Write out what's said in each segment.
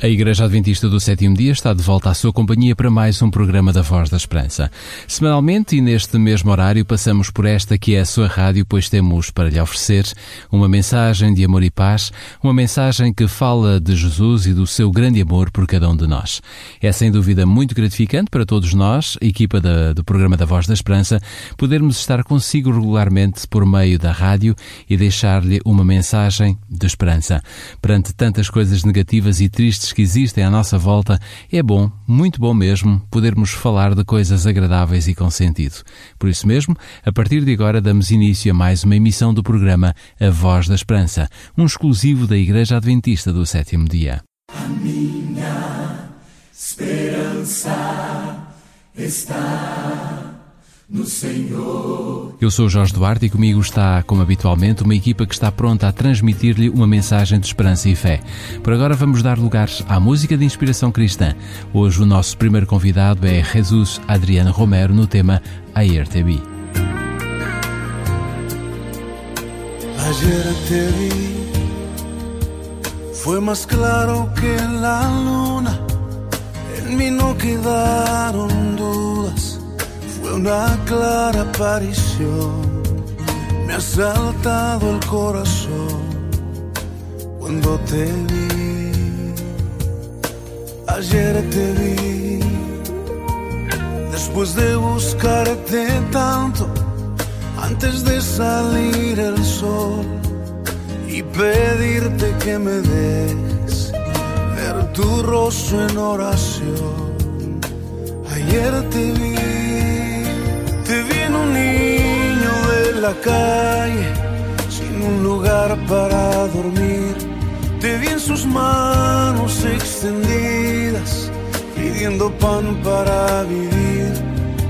A Igreja Adventista do Sétimo Dia está de volta à sua companhia para mais um programa da Voz da Esperança. Semanalmente e neste mesmo horário passamos por esta que é a sua rádio, pois temos para lhe oferecer uma mensagem de amor e paz, uma mensagem que fala de Jesus e do seu grande amor por cada um de nós. É sem dúvida muito gratificante para todos nós, equipa da, do programa da Voz da Esperança, podermos estar consigo regularmente por meio da rádio e deixar-lhe uma mensagem de esperança. Perante tantas coisas negativas e tristes que existem à nossa volta, é bom, muito bom mesmo, podermos falar de coisas agradáveis e com sentido. Por isso mesmo, a partir de agora damos início a mais uma emissão do programa A Voz da Esperança, um exclusivo da Igreja Adventista do Sétimo Dia. A minha esperança está no Senhor. Eu sou Jorge Duarte e comigo está, como habitualmente, uma equipa que está pronta a transmitir-lhe uma mensagem de esperança e fé. Por agora vamos dar lugar à música de inspiração cristã. Hoje o nosso primeiro convidado é Jesus Adriano Romero no tema Ayer Te Vi. Ayer te vi, fue más claro que la luna, en mí no quedaron dudas, fue una clara aparición, me ha saltado el corazón cuando te vi, ayer te vi, después de buscarte tanto, antes de salir el sol y pedirte que me dejes ver tu rostro en oración. Ayer te vi, la calle, sin un lugar para dormir. Te vi en sus manos extendidas, pidiendo pan para vivir.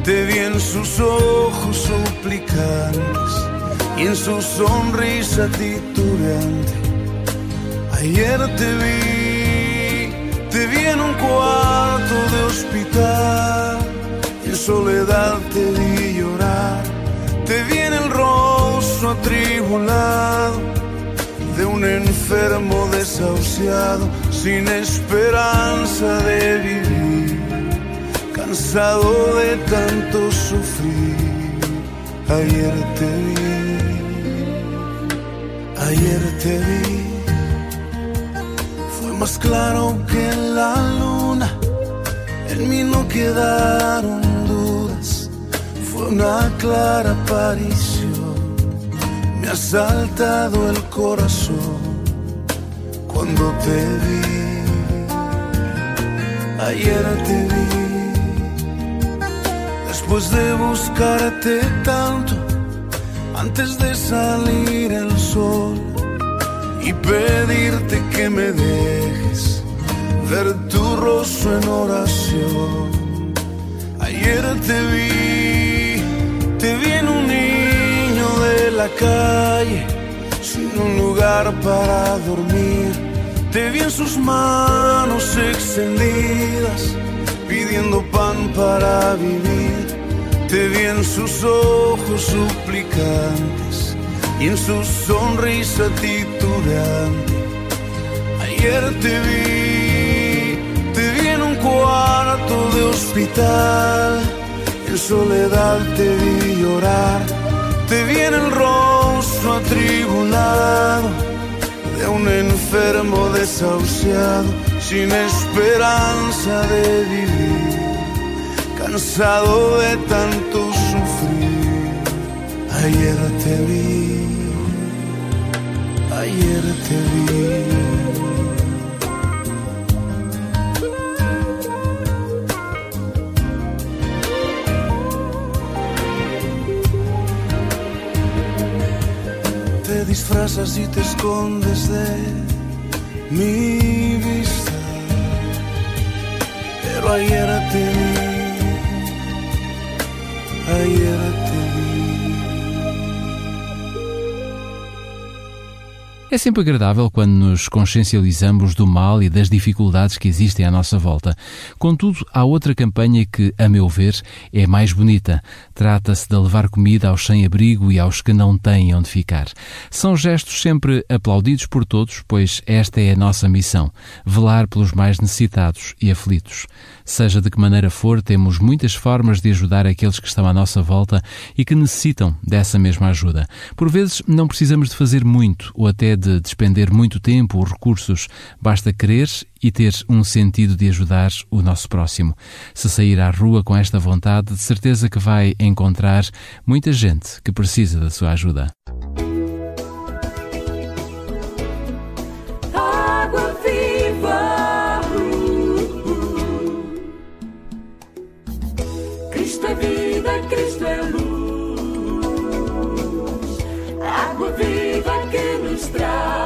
Te vi en sus ojos suplicantes y en su sonrisa titubeante. Ayer te vi, te vi en un cuarto de hospital, en soledad te vi llorar. Te vi rostro atribulado de un enfermo desahuciado, sin esperanza de vivir cansado de tanto sufrir. Ayer te vi, ayer te vi, fue más claro que la luna, en mí no quedaron dudas, fue una clara aparición, ha saltado el corazón cuando te vi. Ayer te vi después de buscarte tanto, antes de salir el sol y pedirte que me dejes ver tu rostro en oración. Ayer te vi, te vi en un la calle, sin un lugar para dormir. Te vi en sus manos extendidas pidiendo pan para vivir. Te vi en sus ojos suplicantes y en su sonrisa titubeante. Ayer te vi, te vi en un cuarto de hospital. En soledad te vi llorar. Te vi en el rostro atribulado de un enfermo desahuciado sin esperanza de vivir, cansado de tanto sufrir. Ayer te vi, ayer te vi. Disfrazas y te escondes de mi vista pero ayer te vi, ayer vi. É sempre agradável quando nos consciencializamos do mal e das dificuldades que existem à nossa volta. Contudo, há outra campanha que, a meu ver, é mais bonita. Trata-se de levar comida aos sem-abrigo e aos que não têm onde ficar. São gestos sempre aplaudidos por todos, pois esta é a nossa missão: velar pelos mais necessitados e aflitos. Seja de que maneira for, temos muitas formas de ajudar aqueles que estão à nossa volta e que necessitam dessa mesma ajuda. Por vezes, não precisamos de fazer muito ou até de despender muito tempo ou recursos. Basta querer e ter um sentido de ajudar o nosso próximo. Se sair à rua com esta vontade, de certeza que vai encontrar muita gente que precisa da sua ajuda. Cristo é vida, Cristo é luz. Água viva que nos traz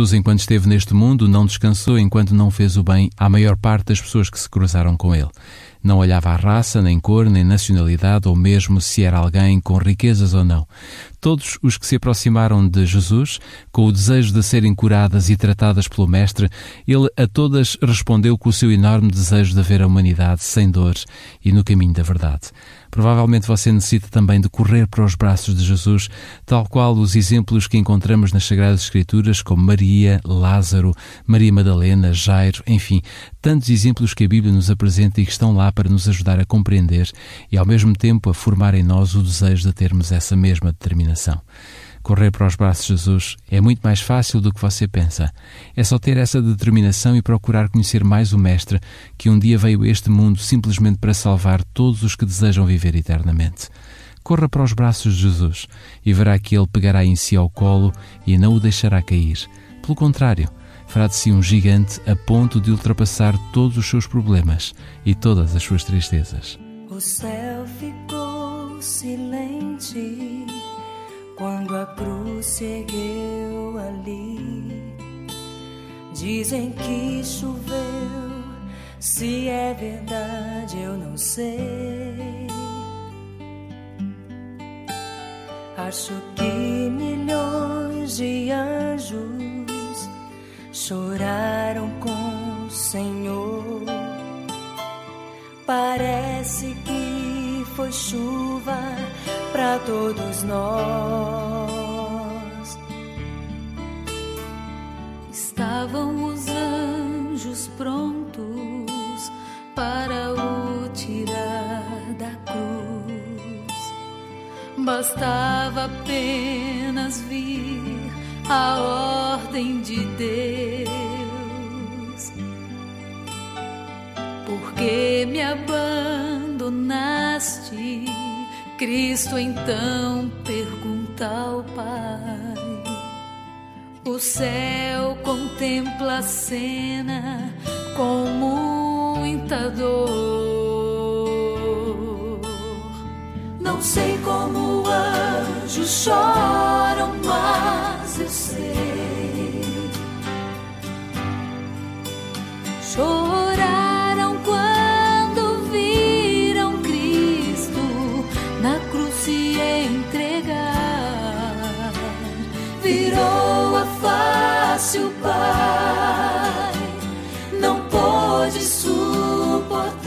Jesus, enquanto esteve neste mundo, não descansou enquanto não fez o bem à maior parte das pessoas que se cruzaram com ele. Não olhava a raça, nem cor, nem nacionalidade, ou mesmo se era alguém com riquezas ou não. Todos os que se aproximaram de Jesus, com o desejo de serem curadas e tratadas pelo Mestre, ele a todas respondeu com o seu enorme desejo de ver a humanidade sem dor e no caminho da verdade. Provavelmente você necessita também de correr para os braços de Jesus, tal qual os exemplos que encontramos nas Sagradas Escrituras, como Maria, Lázaro, Maria Madalena, Jairo, enfim, tantos exemplos que a Bíblia nos apresenta e que estão lá para nos ajudar a compreender e, ao mesmo tempo, a formar em nós o desejo de termos essa mesma determinação. Correr para os braços de Jesus é muito mais fácil do que você pensa. É só ter essa determinação e procurar conhecer mais o Mestre que um dia veio a este mundo simplesmente para salvar todos os que desejam viver eternamente. Corra para os braços de Jesus e verá que Ele pegará em si ao colo e não o deixará cair. Pelo contrário, fará de si um gigante a ponto de ultrapassar todos os seus problemas e todas as suas tristezas. O céu ficou silente quando a cruz se ergueu ali. Dizem que choveu, se é verdade eu não sei. Acho que milhões de anjos choraram com o Senhor. Parece que foi chuva para todos nós. Estavam os anjos prontos para o tirar da cruz. Bastava apenas vir a ordem de Deus. Porque me abandonaram. Cristo então pergunta ao Pai. O céu contempla a cena com muita dor. Não sei como anjos choram, o Pai, não pôde suportar.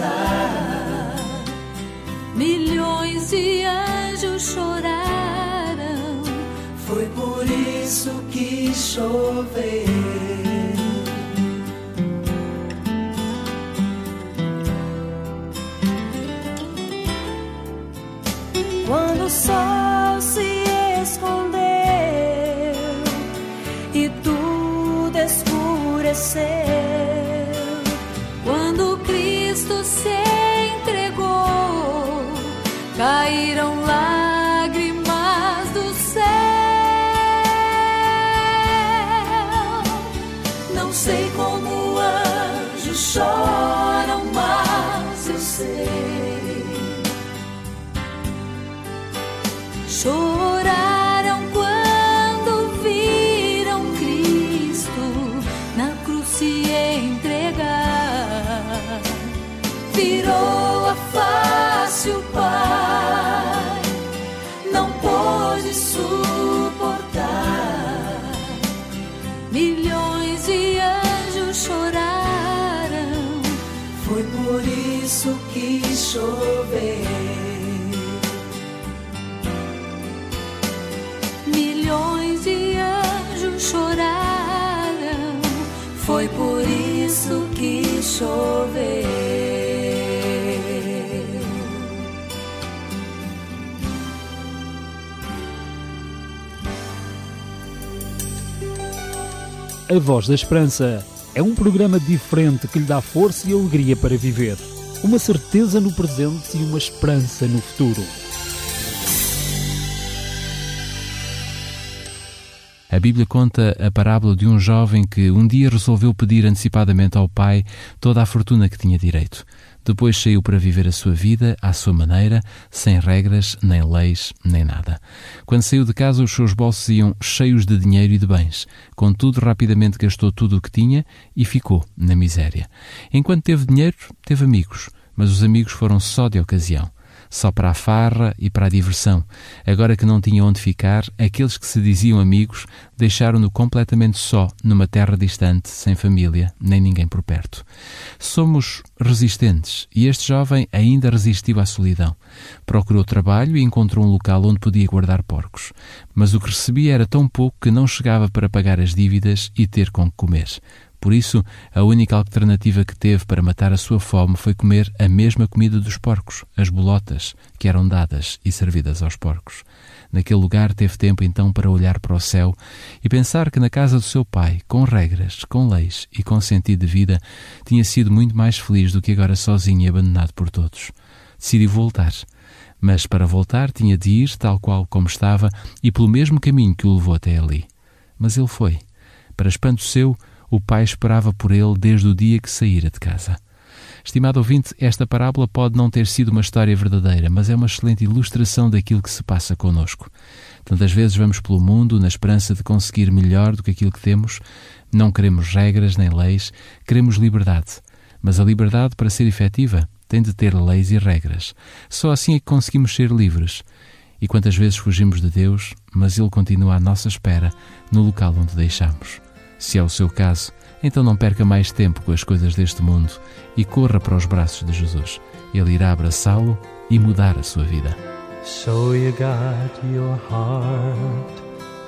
Milhões de anjos choraram. Foi por isso que choveu. Que choveu. Milhões de anjos choraram. Foi por isso que choveu. A Voz da Esperança é um programa diferente que lhe dá força e alegria para viver. Uma certeza no presente e uma esperança no futuro. A Bíblia conta a parábola de um jovem que um dia resolveu pedir antecipadamente ao pai toda a fortuna que tinha direito. Depois saiu para viver a sua vida à sua maneira, sem regras, nem leis, nem nada. Quando saiu de casa, os seus bolsos iam cheios de dinheiro e de bens. Contudo, rapidamente gastou tudo o que tinha e ficou na miséria. Enquanto teve dinheiro, teve amigos, mas os amigos foram só de ocasião só para a farra e para a diversão. Agora que não tinha onde ficar, aqueles que se diziam amigos deixaram-no completamente só, numa terra distante, sem família, nem ninguém por perto. Somos resistentes e este jovem ainda resistiu à solidão. Procurou trabalho e encontrou um local onde podia guardar porcos. Mas o que recebia era tão pouco que não chegava para pagar as dívidas e ter com que comer. Por isso, a única alternativa que teve para matar a sua fome foi comer a mesma comida dos porcos, as bolotas, que eram dadas e servidas aos porcos. Naquele lugar teve tempo então para olhar para o céu e pensar que na casa do seu pai, com regras, com leis e com sentido de vida, tinha sido muito mais feliz do que agora sozinho e abandonado por todos. Decidiu voltar. Mas para voltar tinha de ir tal qual como estava e pelo mesmo caminho que o levou até ali. Mas ele foi. Para espanto seu, o pai esperava por ele desde o dia que saíra de casa. Estimado ouvinte, esta parábola pode não ter sido uma história verdadeira, mas é uma excelente ilustração daquilo que se passa conosco. Tantas vezes vamos pelo mundo na esperança de conseguir melhor do que aquilo que temos. Não queremos regras nem leis, queremos liberdade. Mas a liberdade, para ser efetiva, tem de ter leis e regras. Só assim é que conseguimos ser livres. E quantas vezes fugimos de Deus, mas Ele continua à nossa espera no local onde deixamos. Se é o seu caso, então não perca mais tempo com as coisas deste mundo e corra para os braços de Jesus. Ele irá abraçá-lo e mudar a sua vida. So you got your heart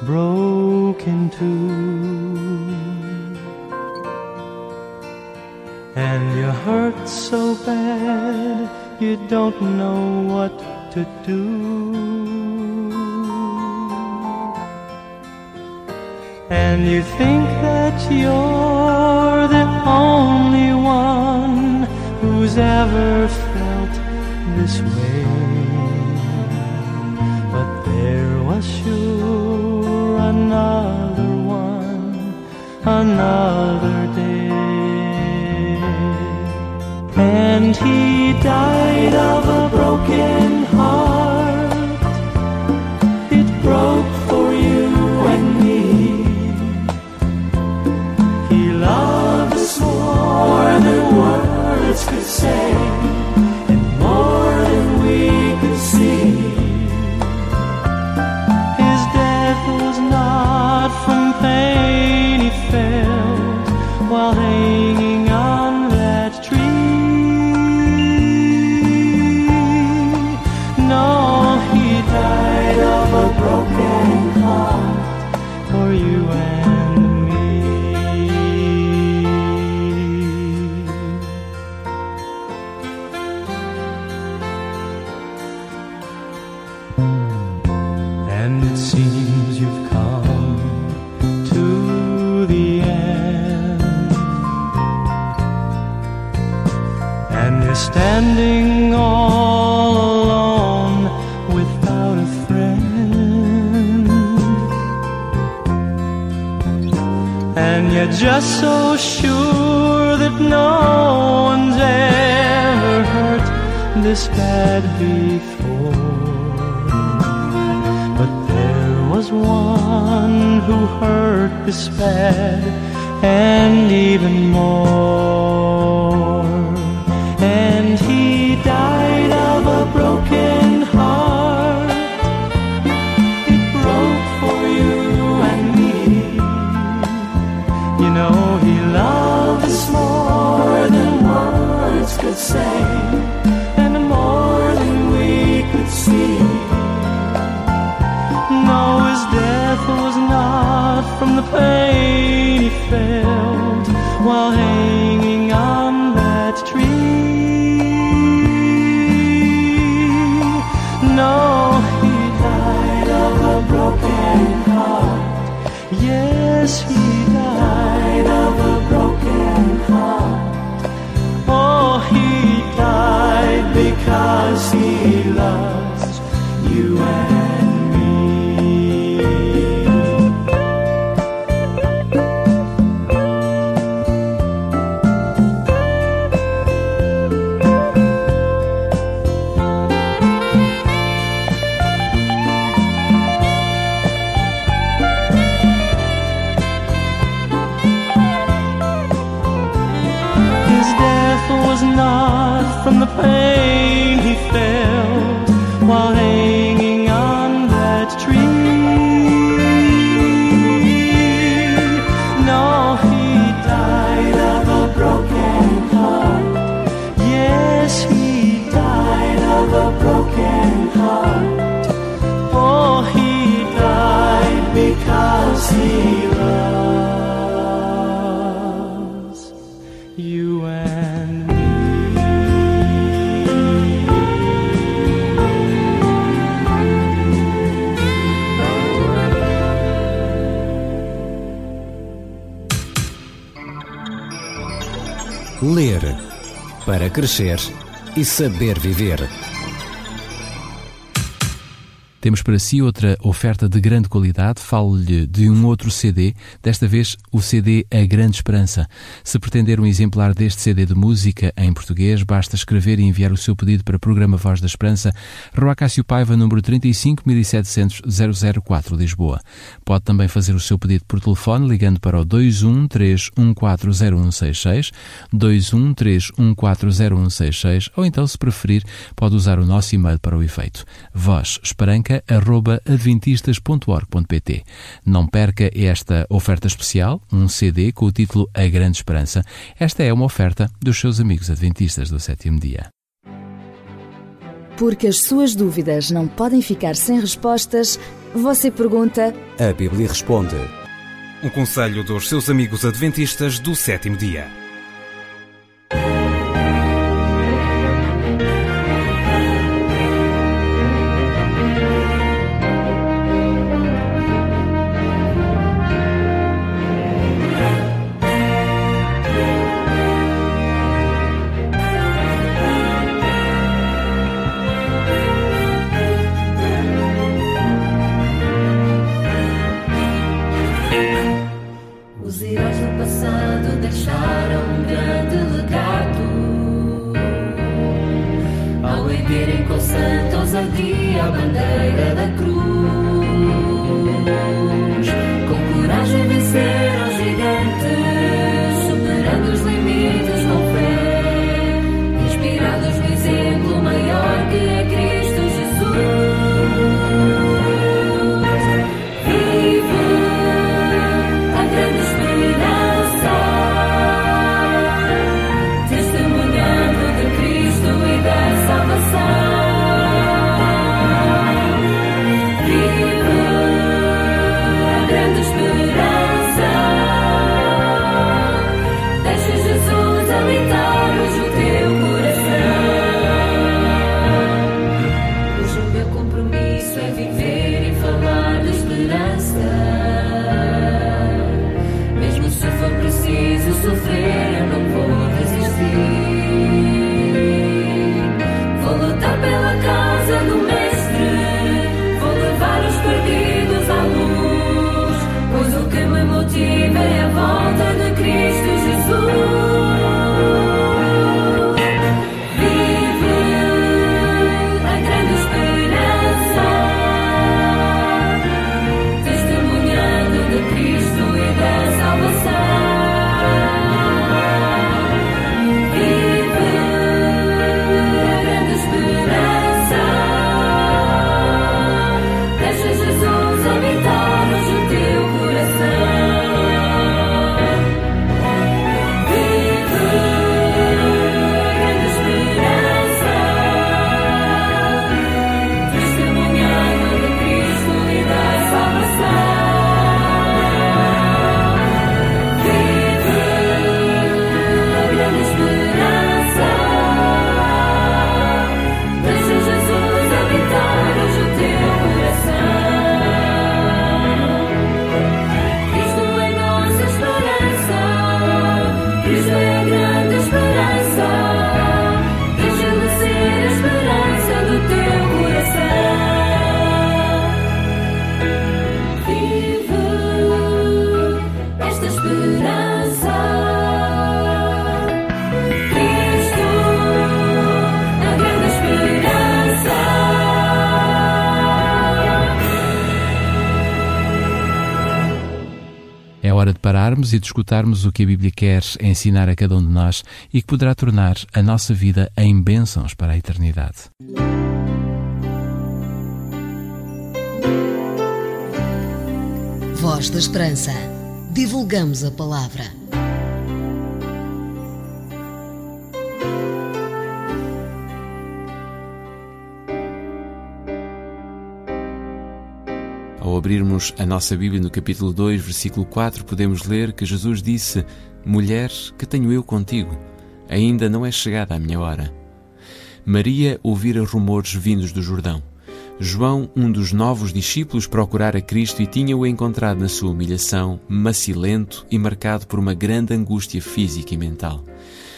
broken too. And you're hurt so bad you don't know what to do. And you think that you're the only one who's ever felt this way. But there was sure another one, another day. And he died of a broken hurt this bad and even more. Ler para crescer e saber viver. Temos para si outra oferta de grande qualidade. Falo-lhe de um outro CD, desta vez o CD A Grande Esperança. Se pretender um exemplar deste CD de música em português, basta escrever e enviar o seu pedido para programa Voz da Esperança, Rua Cássio Paiva, número 35700 004, Lisboa. Pode também fazer o seu pedido por telefone ligando para o 213140166, 213140166, ou então, se preferir, pode usar o nosso e-mail para o efeito. Voz Esperanca adventistas.org.pt. Não perca esta oferta especial, um CD com o título A Grande Esperança. Esta é uma oferta dos seus amigos adventistas do sétimo dia. Porque as suas dúvidas não podem ficar sem respostas, você pergunta. A Bíblia responde. Um conselho dos seus amigos adventistas do sétimo dia. E de escutarmos o que a Bíblia quer ensinar a cada um de nós e que poderá tornar a nossa vida em bênçãos para a eternidade. Voz da Esperança. Divulgamos a palavra. Ao abrirmos a nossa Bíblia no capítulo 2, versículo 4, podemos ler que Jesus disse: Mulher, que tenho eu contigo? Ainda não é chegada a minha hora. Maria ouvira rumores vindos do Jordão. João, um dos novos discípulos, procurara Cristo e tinha-o encontrado na sua humilhação, macilento e marcado por uma grande angústia física e mental.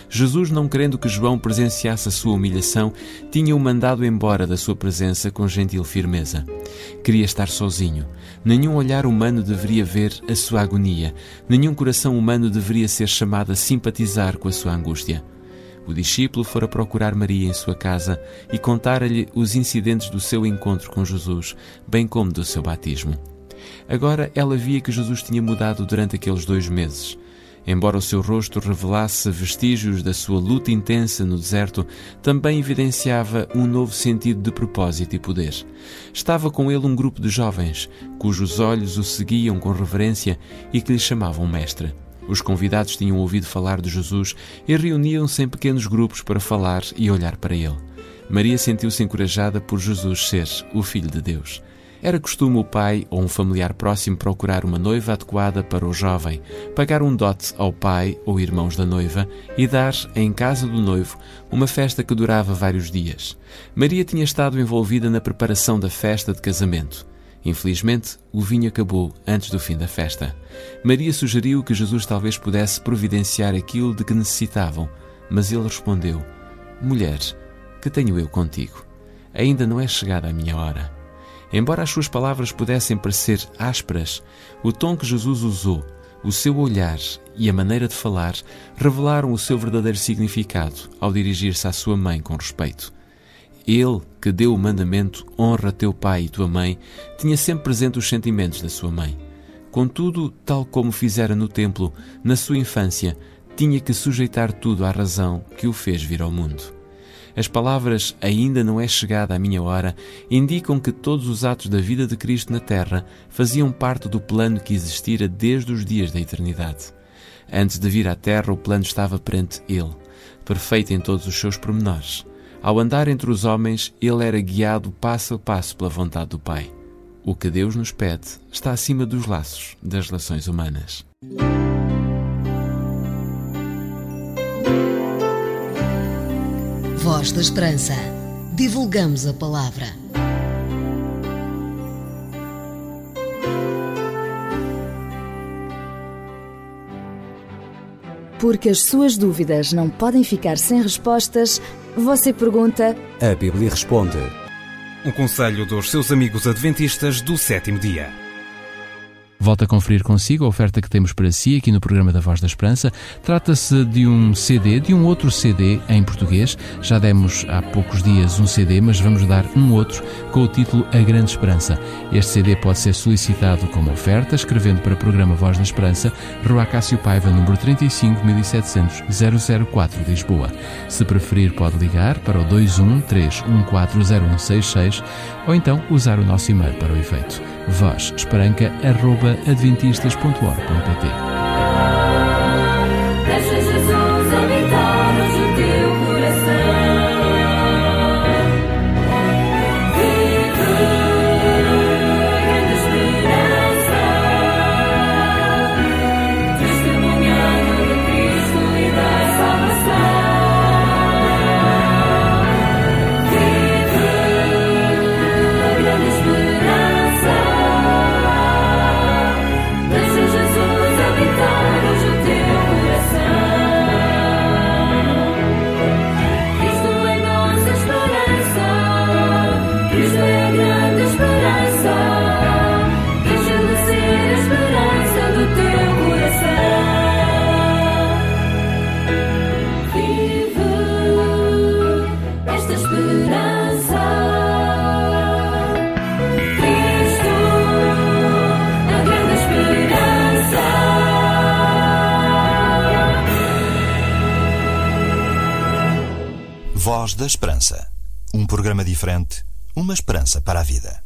Jesus, não querendo que João presenciasse a sua humilhação, tinha-o mandado embora da sua presença com gentil firmeza. Queria estar sozinho. Nenhum olhar humano deveria ver a sua agonia. Nenhum coração humano deveria ser chamado a simpatizar com a sua angústia. O discípulo fora procurar Maria em sua casa e contar-lhe os incidentes do seu encontro com Jesus, bem como do seu batismo. Agora ela via que Jesus tinha mudado durante aqueles dois meses. Embora o seu rosto revelasse vestígios da sua luta intensa no deserto, também evidenciava um novo sentido de propósito e poder. Estava com ele um grupo de jovens, cujos olhos o seguiam com reverência e que lhe chamavam mestre. Os convidados tinham ouvido falar de Jesus e reuniam-se em pequenos grupos para falar e olhar para ele. Maria sentiu-se encorajada por Jesus ser o Filho de Deus. Era costume o pai ou um familiar próximo procurar uma noiva adequada para o jovem, pagar um dote ao pai ou irmãos da noiva e dar, em casa do noivo, uma festa que durava vários dias. Maria tinha estado envolvida na preparação da festa de casamento. Infelizmente, o vinho acabou antes do fim da festa. Maria sugeriu que Jesus talvez pudesse providenciar aquilo de que necessitavam, mas ele respondeu: Mulher, que tenho eu contigo? Ainda não é chegada a minha hora. Embora as suas palavras pudessem parecer ásperas, o tom que Jesus usou, o seu olhar e a maneira de falar revelaram o seu verdadeiro significado ao dirigir-se à sua mãe com respeito. Ele, que deu o mandamento honra teu pai e tua mãe, tinha sempre presente os sentimentos da sua mãe. Contudo, tal como fizera no templo, na sua infância, tinha que sujeitar tudo à razão que o fez vir ao mundo. As palavras ainda não é chegada a minha hora indicam que todos os atos da vida de Cristo na terra faziam parte do plano que existira desde os dias da eternidade. Antes de vir à terra, o plano estava perante ele, perfeito em todos os seus pormenores. Ao andar entre os homens, ele era guiado passo a passo pela vontade do Pai. O que Deus nos pede está acima dos laços das relações humanas. Voz da Esperança. Divulgamos a palavra. Porque as suas dúvidas não podem ficar sem respostas, você pergunta. A Bíblia responde. Um conselho dos seus amigos adventistas do sétimo dia. Volto a conferir consigo a oferta que temos para si aqui no programa da Voz da Esperança. Trata-se de um CD, de um outro CD em português. Já demos há poucos dias um CD, mas vamos dar um outro com o título A Grande Esperança. Este CD pode ser solicitado como oferta, escrevendo para o programa Voz da Esperança, Rua Cássio Paiva, número 35 1700 004, Lisboa. Se preferir, pode ligar para o 213140166 ou então usar o nosso e-mail para o efeito vozesperanca.adventistas.org.pt da Esperança. Um programa diferente, uma esperança para a vida.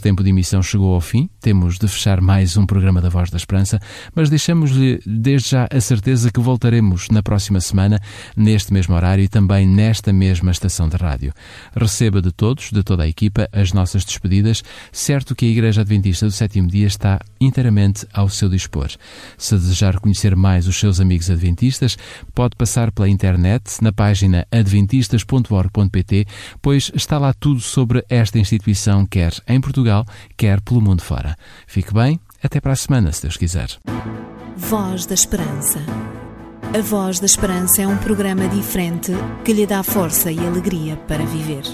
Nosso tempo de emissão chegou ao fim, temos de fechar mais um programa da Voz da Esperança, mas deixamos-lhe desde já a certeza que voltaremos na próxima semana, neste mesmo horário e também nesta mesma estação de rádio. Receba de todos, de toda a equipa, as nossas despedidas, certo que a Igreja Adventista do Sétimo Dia está inteiramente ao seu dispor. Se desejar conhecer mais os seus amigos adventistas, pode passar pela internet na página adventistas.org.pt, pois está lá tudo sobre esta instituição, quer em Portugal, quer pelo mundo fora. Fique bem, até para a semana, se Deus quiser. Voz da Esperança. A Voz da Esperança é um programa diferente que lhe dá força e alegria para viver.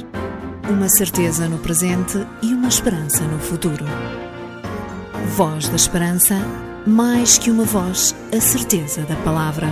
Uma certeza no presente e uma esperança no futuro. Voz da Esperança, mais que uma voz, a certeza da palavra.